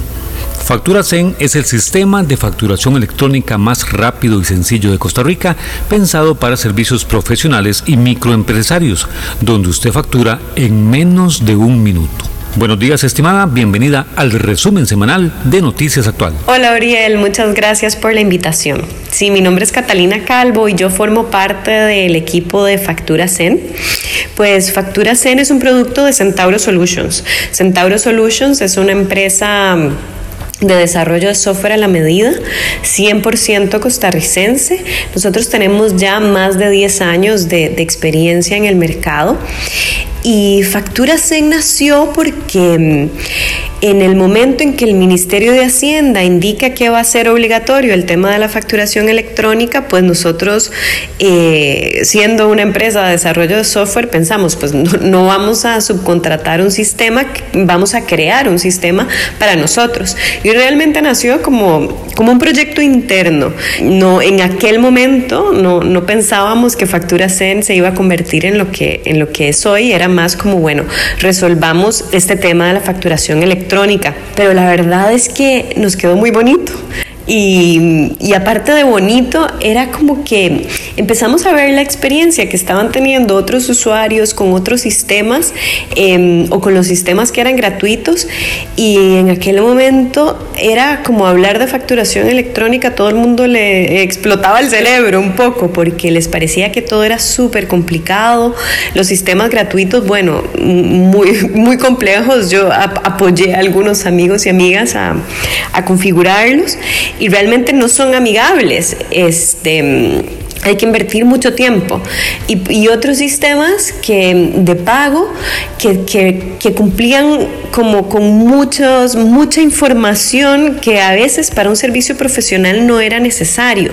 es el sistema de facturación electrónica más rápido y sencillo de Costa Rica, pensado para servicios profesionales y microempresarios, donde usted factura en menos de un minuto. Buenos días, estimada. Bienvenida al resumen semanal de Noticias Actual. Hola, Oriel. Muchas gracias por la invitación. Sí, mi nombre es Catalina Calvo y yo formo parte del equipo de Factura Zen. Pues Factura Zen es un producto de Centauro Solutions. Centauro Solutions es una empresa de desarrollo de software a la medida, 100% costarricense. Nosotros tenemos ya más de 10 años de, experiencia en el mercado y Factura Zen nació porque mm, en el momento en que el Ministerio de Hacienda indica que va a ser obligatorio el tema de la facturación electrónica, pues nosotros, eh, siendo una empresa de desarrollo de software, pensamos, pues no, vamos a subcontratar un sistema, vamos a crear un sistema para nosotros. Y realmente nació como, como un proyecto interno. No, en aquel momento no, no pensábamos que Factura Zen se iba a convertir en lo que, en lo que es hoy, era más como, bueno, resolvamos este tema de la facturación electrónica. Pero la verdad es que nos quedó muy bonito. Y, y, aparte de bonito, era como que empezamos a ver la experiencia que estaban teniendo otros usuarios con otros sistemas eh, o con los sistemas que eran gratuitos. Y en aquel momento era como hablar de facturación electrónica, todo el mundo le explotaba el cerebro un poco porque les parecía que todo era súper complicado, los sistemas gratuitos, bueno, muy, muy complejos, yo ap apoyé a algunos amigos y amigas a, a configurarlos y realmente no son amigables. Este, hay que invertir mucho tiempo. Y, y otros sistemas que, de pago que, que, que, cumplían como con muchos, mucha información que a veces para un servicio profesional no era necesario.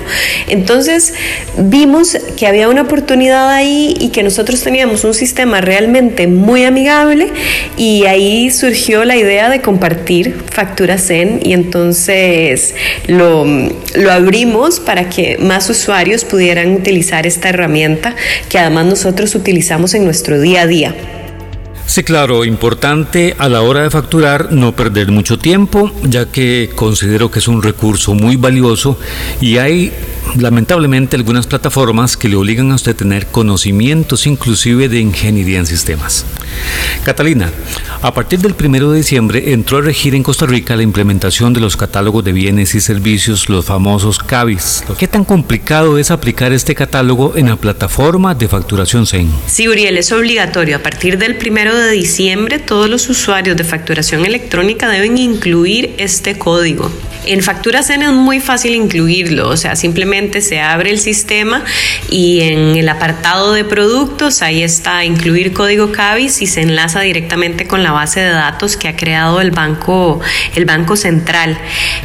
Entonces vimos que había una oportunidad ahí y que nosotros teníamos un sistema realmente muy amigable y ahí surgió la idea de compartir Factura Zen y entonces lo, lo abrimos para que más usuarios pudieran utilizar esta herramienta que además nosotros utilizamos en nuestro día a día. Sí, claro, importante a la hora de facturar no perder mucho tiempo, ya que considero que es un recurso muy valioso y hay lamentablemente algunas plataformas que le obligan a usted a tener conocimientos inclusive de ingeniería en sistemas. Catalina, a partir del 1 de diciembre entró a regir en Costa Rica la implementación de los catálogos de bienes y servicios, los famosos CABIS. ¿Qué tan complicado es aplicar este catálogo en la plataforma de facturación CEN? Sí, Uriel, es obligatorio. A partir del 1 de diciembre, todos los usuarios de facturación electrónica deben incluir este código. En Factura CEN es muy fácil incluirlo, o sea, simplemente se abre el sistema y en el apartado de productos, ahí está incluir código CABIS y se enlaza directamente con la base de datos que ha creado el Banco, el banco Central.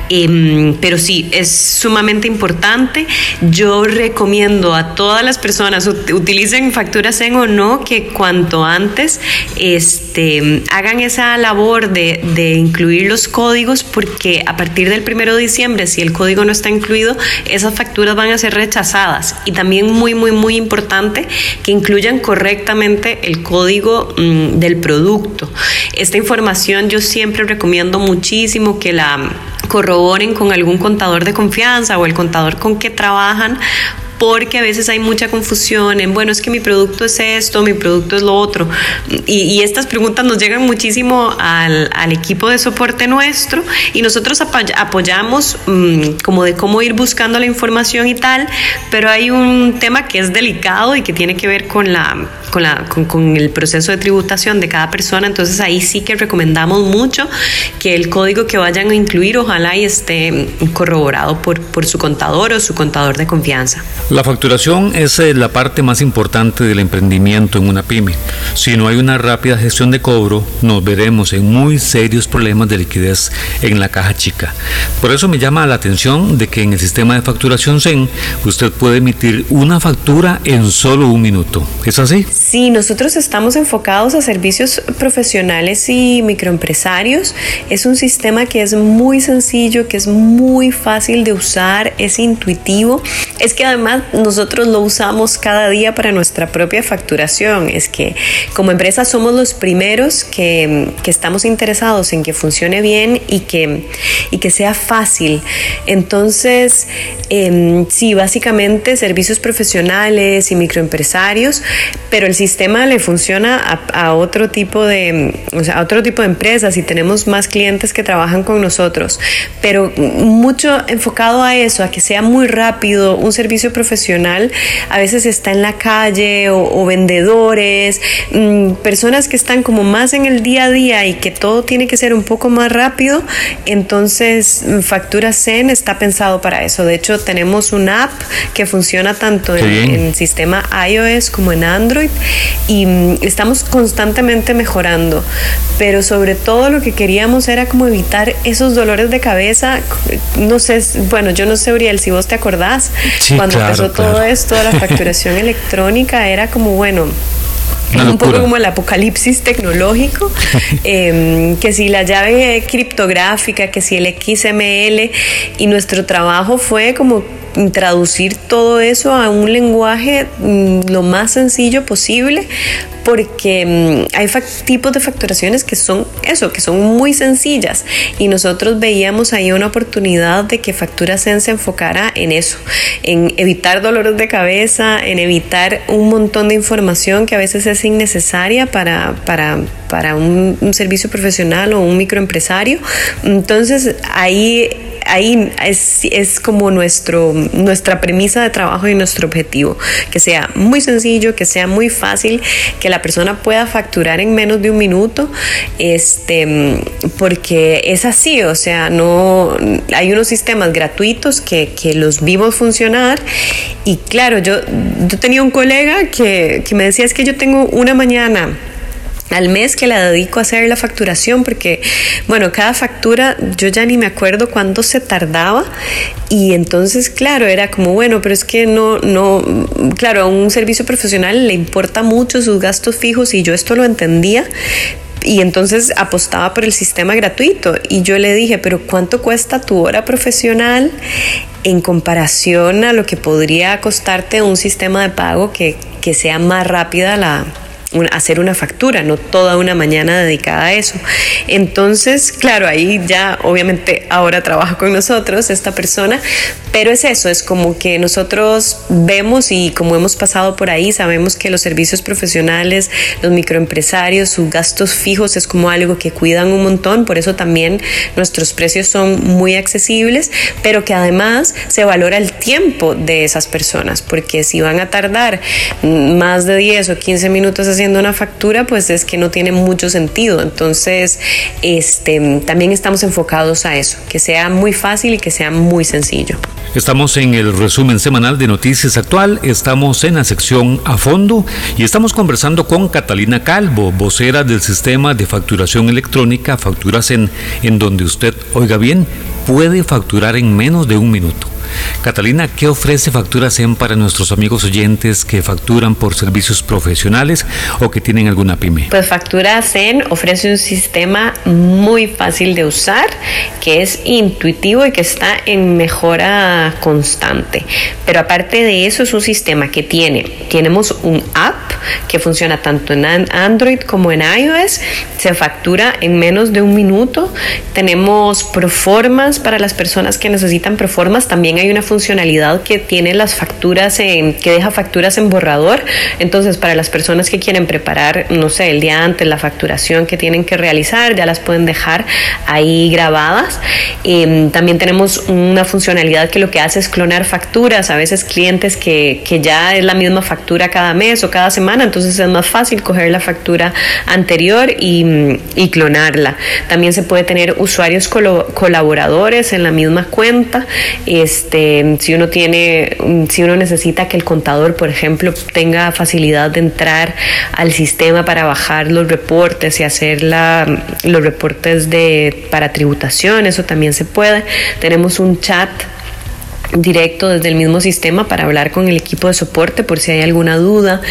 Eh, pero sí, es sumamente importante. Yo recomiendo a todas las personas, utilicen Factura CEN o no, que cuanto antes este, hagan esa labor de, de incluir los códigos porque a partir del primero de diciembre, si el código no está incluido, esas facturas van a ser rechazadas. Y también muy, muy, muy importante que incluyan correctamente el código mmm, del producto. Esta información yo siempre recomiendo muchísimo que la corroboren con algún contador de confianza o el contador con que trabajan porque a veces hay mucha confusión en, bueno, es que mi producto es esto, mi producto es lo otro. Y, estas preguntas nos llegan muchísimo al, equipo de soporte nuestro y nosotros apoyamos mmm, como de cómo ir buscando la información y tal, pero hay un tema que es delicado y que tiene que ver con la con, la, con, el proceso de tributación de cada persona, entonces ahí sí que recomendamos mucho que el código que vayan a incluir ojalá esté corroborado por, por su contador o su contador de confianza. La facturación es eh, la parte más importante del emprendimiento en una pyme. Si no hay una rápida gestión de cobro, nos veremos en muy serios problemas de liquidez en la caja chica. Por eso me llama la atención de que en el sistema de facturación CEN usted puede emitir una factura en solo un minuto. ¿Es así? Sí, nosotros estamos enfocados a servicios profesionales y microempresarios. Es un sistema que es muy sencillo, que es muy fácil de usar, es intuitivo. Es que además nosotros lo usamos cada día para nuestra propia facturación. Es que como empresa somos los primeros que, que estamos interesados en que funcione bien y que, y que sea fácil. Entonces, eh, sí, básicamente servicios profesionales y microempresarios, pero el sistema le funciona a, otro tipo de, o sea, a otro tipo de empresas y tenemos más clientes que trabajan con nosotros, pero mucho enfocado a eso, a que sea muy rápido, un servicio profesional, a veces está en la calle o, vendedores, mm, personas que están como más en el día a día y que todo tiene que ser un poco más rápido, entonces mm, Factura Zen está pensado para eso. De hecho, tenemos una app que funciona tanto en, en el sistema iOS como en Android y mm, estamos constantemente mejorando, pero sobre todo lo que queríamos era como evitar esos dolores de cabeza, no sé, bueno, yo no sé, Uriel, si vos te acordás, cuando empezó todo esto, la facturación electrónica, era como, bueno, un poco como el apocalipsis tecnológico, em, que si la llave criptográfica, que si el XML, y nuestro trabajo fue como traducir todo eso a un lenguaje mm, lo más sencillo posible porque mm, hay tipos de facturaciones que son eso, que son muy sencillas y nosotros veíamos ahí una oportunidad de que Factura se enfocara en eso, en evitar dolores de cabeza, en evitar un montón de información que a veces es innecesaria para, para, para un, un servicio profesional o un microempresario. Entonces ahí ahí es, es como nuestro, nuestra premisa de trabajo y nuestro objetivo, que sea muy sencillo, que sea muy fácil, que la persona pueda facturar en menos de un minuto, este, porque es así, o sea, no hay unos sistemas gratuitos que, que los vimos funcionar y claro, yo, yo tenía un colega que, que me decía es que yo tengo una mañana al mes que la dedico a hacer la facturación porque bueno cada factura yo ya ni me acuerdo cuándo se tardaba y entonces claro era como bueno pero es que no no claro a un servicio profesional le importa mucho sus gastos fijos y yo esto lo entendía y entonces apostaba por el sistema gratuito y yo le dije, pero ¿cuánto cuesta tu hora profesional en comparación a lo que podría costarte un sistema de pago que, que sea más rápida la, hacer una factura, no toda una mañana dedicada a eso. Entonces, claro, ahí ya obviamente ahora trabaja con nosotros esta persona, pero es eso, es como que nosotros vemos y como hemos pasado por ahí, sabemos que los servicios profesionales, los microempresarios, sus gastos fijos es como algo que cuidan un montón, por eso también nuestros precios son muy accesibles, pero que además se valora el tiempo de esas personas, porque si van a tardar más de 10 o 15 minutos haciendo una factura, pues es que no tiene mucho sentido. Entonces, este, también estamos enfocados a eso, que sea muy fácil y que sea muy sencillo. Estamos en el resumen semanal de Noticias Actual, estamos en la sección a fondo y estamos conversando con Catalina Calvo, vocera del sistema de facturación electrónica Facturas en, en donde usted, oiga bien, puede facturar en menos de un minuto. Catalina, ¿qué ofrece Factura Zen para nuestros amigos oyentes que facturan por servicios profesionales o que tienen alguna pyme? Pues Factura Zen ofrece un sistema muy fácil de usar, que es intuitivo y que está en mejora constante. Pero aparte de eso es un sistema que tiene, tenemos un app que funciona tanto en Android como en iOS, se factura en menos de un minuto, tenemos proformas para las personas que necesitan proformas, también hay hay una funcionalidad que tiene las facturas, en, que deja facturas en borrador. Entonces, para las personas que quieren preparar, no sé, el día antes la facturación que tienen que realizar, ya las pueden dejar ahí grabadas. Em, también tenemos una funcionalidad que lo que hace es clonar facturas. A veces clientes que, que ya es la misma factura cada mes o cada semana, entonces es más fácil coger la factura anterior y, y clonarla. También se puede tener usuarios colaboradores en la misma cuenta. Este, este, si uno tiene, si uno necesita que el contador, por ejemplo, tenga facilidad de entrar al sistema para bajar los reportes y hacer la, los reportes de para tributación, eso también se puede. Tenemos un chat directo desde el mismo sistema para hablar con el equipo de soporte por si hay alguna duda.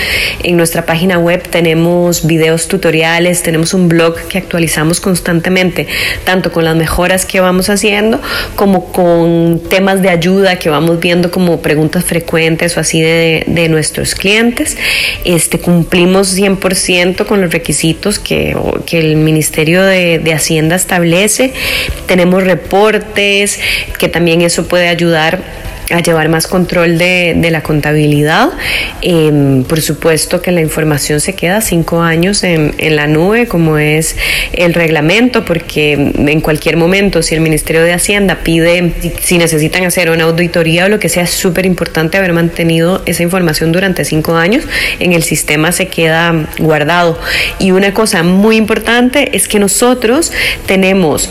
En nuestra página web tenemos videos tutoriales, tenemos un blog que actualizamos constantemente, tanto con las mejoras que vamos haciendo como con temas de ayuda que vamos viendo como preguntas frecuentes o así de, de nuestros clientes. Este, cumplimos 100% con los requisitos que, que el Ministerio de, de Hacienda establece. Tenemos reportes que también eso puede ayudar Bye. A llevar más control de, de la contabilidad. Em, por supuesto que la información se queda cinco años en, en, la nube, como es el reglamento, porque en cualquier momento, si el Ministerio de Hacienda pide, si necesitan hacer una auditoría o lo que sea, es súper importante haber mantenido esa información durante cinco años. En el sistema se queda guardado. Y una cosa muy importante es que nosotros tenemos,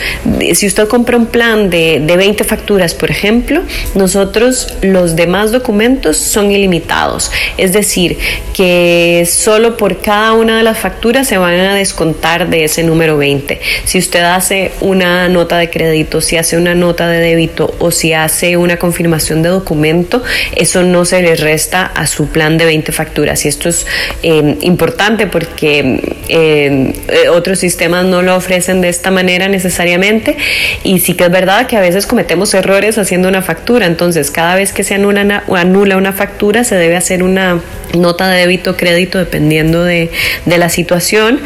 si usted compra un plan de, de 20 facturas, por ejemplo, nosotros los demás documentos son ilimitados, es decir, que solo por cada una de las facturas se van a descontar de ese número 20. Si usted hace una nota de crédito, si hace una nota de débito o si hace una confirmación de documento, eso no se le resta a su plan de 20 facturas. Y esto es eh, importante porque eh, otros sistemas no lo ofrecen de esta manera necesariamente. Y sí que es verdad que a veces cometemos errores haciendo una factura. Entonces, cada vez que se anula una, factura se debe hacer una nota de débito o crédito dependiendo de, de la situación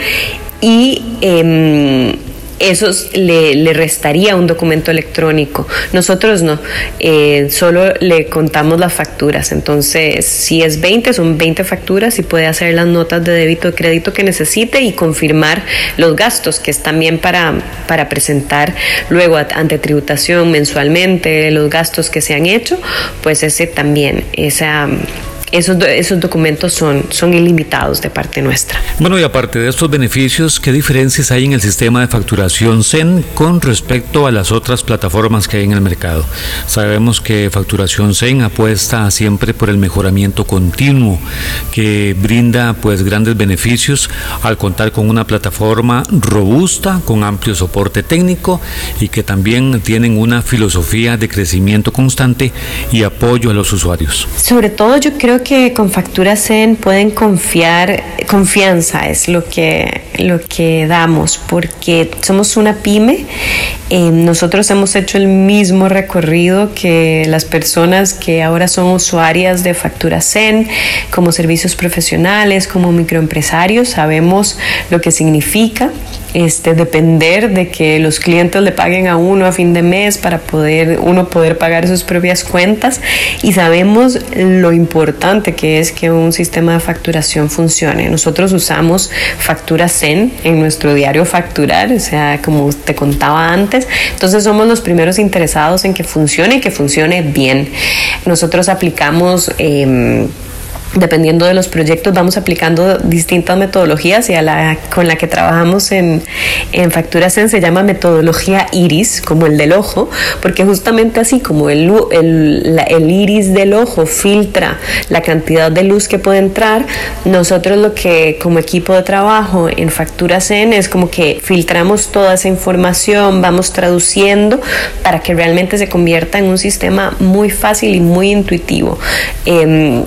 y eh, eso le, le, restaría un documento electrónico. Nosotros no, eh, solo le contamos las facturas. Entonces, si es 20, son 20 facturas y puede hacer las notas de débito o crédito que necesite y confirmar los gastos, que es también para, para presentar luego ante tributación mensualmente los gastos que se han hecho, pues ese también, esa esos, esos documentos son, son ilimitados de parte nuestra. Bueno, y aparte de estos beneficios, ¿qué diferencias hay en el sistema de facturación CEN con respecto a las otras plataformas que hay en el mercado? Sabemos que Facturación CEN apuesta siempre por el mejoramiento continuo, que brinda pues grandes beneficios al contar con una plataforma robusta, con amplio soporte técnico y que también tienen una filosofía de crecimiento constante y apoyo a los usuarios. Sobre todo yo creo que con Factura Zen pueden confiar, confianza es lo que, lo que damos, porque somos una pyme, eh, nosotros hemos hecho el mismo recorrido que las personas que ahora son usuarias de Factura Zen, como servicios profesionales, como microempresarios, sabemos lo que significa este, depender de que los clientes le paguen a uno a fin de mes para poder uno poder pagar sus propias cuentas y sabemos lo importante que es que un sistema de facturación funcione. Nosotros usamos Factura Zen en nuestro diario facturar, o sea, como te contaba antes, entonces somos los primeros interesados en que funcione y que funcione bien. Nosotros aplicamos eh, dependiendo de los proyectos vamos aplicando distintas metodologías y a la con la que trabajamos en, Factura Zen se llama metodología iris, como el del ojo, porque justamente así como el, el, el iris del ojo filtra la cantidad de luz que puede entrar, nosotros lo que como equipo de trabajo en Factura Zen es como que filtramos toda esa información, vamos traduciendo para que realmente se convierta en un sistema muy fácil y muy intuitivo. Eh,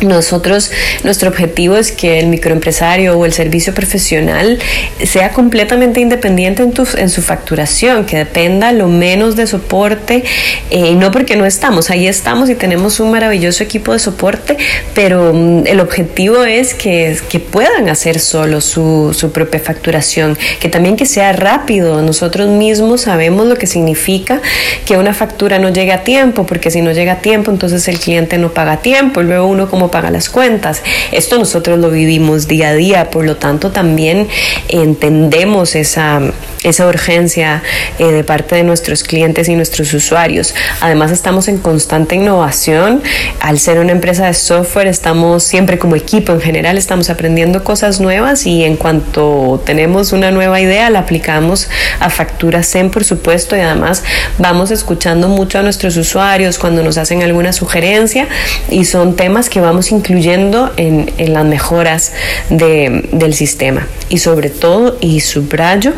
nosotros, nuestro objetivo es que el microempresario o el servicio profesional sea completamente independiente en, tu, en su facturación, que dependa lo menos de soporte, eh, no porque no estamos, ahí estamos y tenemos un maravilloso equipo de soporte, pero um, el objetivo es que, que puedan hacer solo su, su, propia facturación, que también que sea rápido. Nosotros mismos sabemos lo que significa que una factura no llegue a tiempo, porque si no llega a tiempo, entonces el cliente no paga tiempo, luego uno como paga las cuentas. Esto nosotros lo vivimos día a día, por lo tanto también entendemos esa, esa urgencia eh, de parte de nuestros clientes y nuestros usuarios. Además estamos en constante innovación. Al ser una empresa de software estamos siempre como equipo en general, estamos aprendiendo cosas nuevas y en cuanto tenemos una nueva idea la aplicamos a factura Zen por supuesto y además vamos escuchando mucho a nuestros usuarios cuando nos hacen alguna sugerencia y son temas que vamos vamos incluyendo en, las mejoras del sistema. Y sobre todo, y subrayo,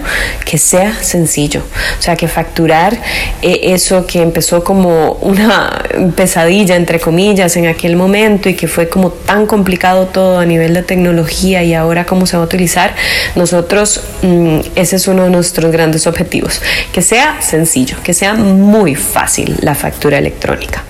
que sea sencillo. O sea, que facturar eh, eso que empezó como una pesadilla, entre comillas, en aquel momento y que fue como tan complicado todo a nivel de tecnología y ahora cómo se va a utilizar, nosotros mm, ese es uno de nuestros grandes objetivos. Que sea sencillo, que sea muy fácil la factura electrónica.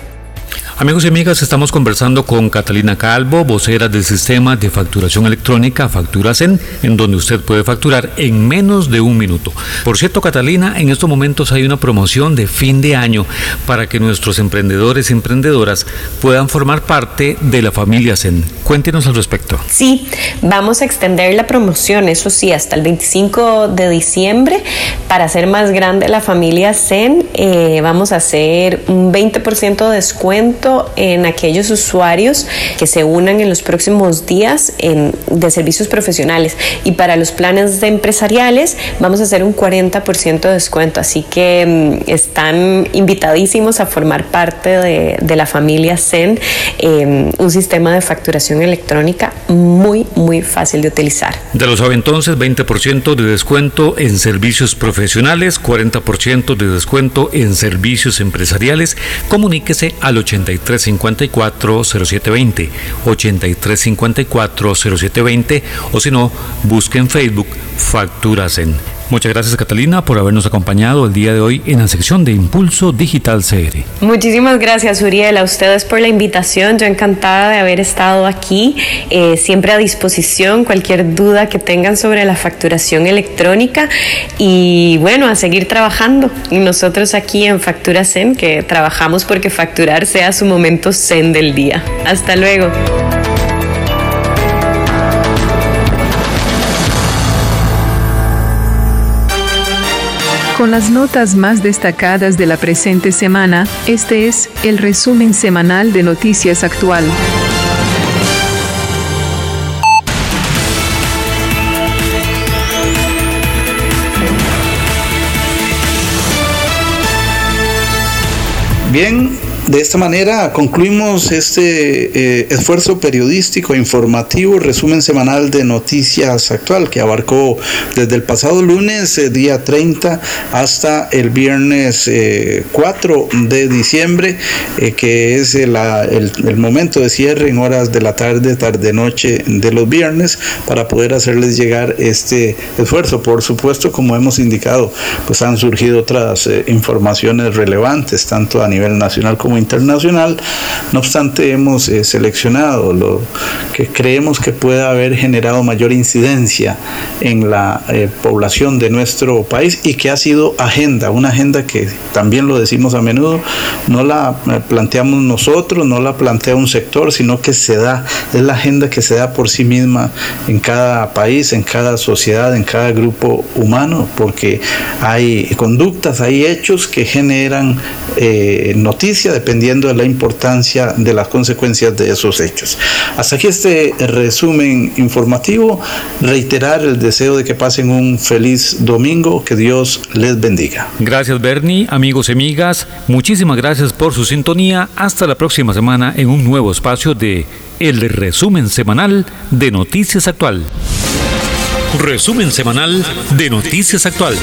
Amigos y amigas, estamos conversando con Catalina Calvo, vocera del sistema de facturación electrónica Facturasen, en donde usted puede facturar en menos de un minuto. Por cierto, Catalina, en estos momentos hay una promoción de fin de año para que nuestros emprendedores y emprendedoras puedan formar parte de la familia Zen. Cuéntenos al respecto. Sí, vamos a extender la promoción, eso sí, hasta el 25 de diciembre. Para hacer más grande la familia Zen, eh, vamos a hacer un 20% de descuento en aquellos usuarios que se unan en los próximos días de servicios profesionales. Y para los planes de empresariales vamos a hacer un 40% de descuento. Así que mm, están invitadísimos a formar parte de, la familia Zen, em, un sistema de facturación electrónica muy, muy fácil de utilizar. De lo sabe entonces, 20% de descuento en servicios profesionales, 40% de descuento en servicios empresariales. Comuníquese al 83 8354 0720, 8354 0720 o si no, busque en Facebook Facturas en Muchas gracias Catalina por habernos acompañado el día de hoy en la sección de Impulso Digital CR. Muchísimas gracias Uriel, a ustedes por la invitación, yo encantada de haber estado aquí, eh, siempre a disposición, cualquier duda que tengan sobre la facturación electrónica y bueno, a seguir trabajando. Y nosotros aquí en Factura Zen, que trabajamos porque facturar sea su momento Zen del día. Hasta luego. Con las notas más destacadas de la presente semana, este es el resumen semanal de Noticias Actual. Bien, de esta manera concluimos este eh, esfuerzo periodístico informativo, resumen semanal de noticias actual que abarcó desde el pasado lunes, eh, día 30, hasta el viernes 4 eh, de diciembre, que es el, el, momento de cierre en horas de la tarde, tarde-noche de los viernes, para poder hacerles llegar este esfuerzo. Por supuesto, como hemos indicado, pues han surgido otras informaciones relevantes, tanto a nivel nacional como internacional. No obstante, hemos eh, seleccionado lo que creemos que puede haber generado mayor incidencia en la eh, población de nuestro país y que ha sido agenda, una agenda que también lo decimos a menudo, no la eh, planteamos nosotros, no la plantea un sector, sino que se da, es la agenda que se da por sí misma en cada país, en cada sociedad, en cada grupo humano, porque hay conductas, hay hechos que generan noticias, dependiendo de la importancia de las consecuencias de esos hechos. Hasta aquí este resumen informativo. Reiterar el deseo de que pasen un feliz domingo. Que Dios les bendiga. Gracias Bernie, amigos y amigas. Muchísimas gracias por su sintonía. Hasta la próxima semana en un nuevo espacio de El Resumen Semanal de Noticias Actual. Resumen Semanal de Noticias Actual.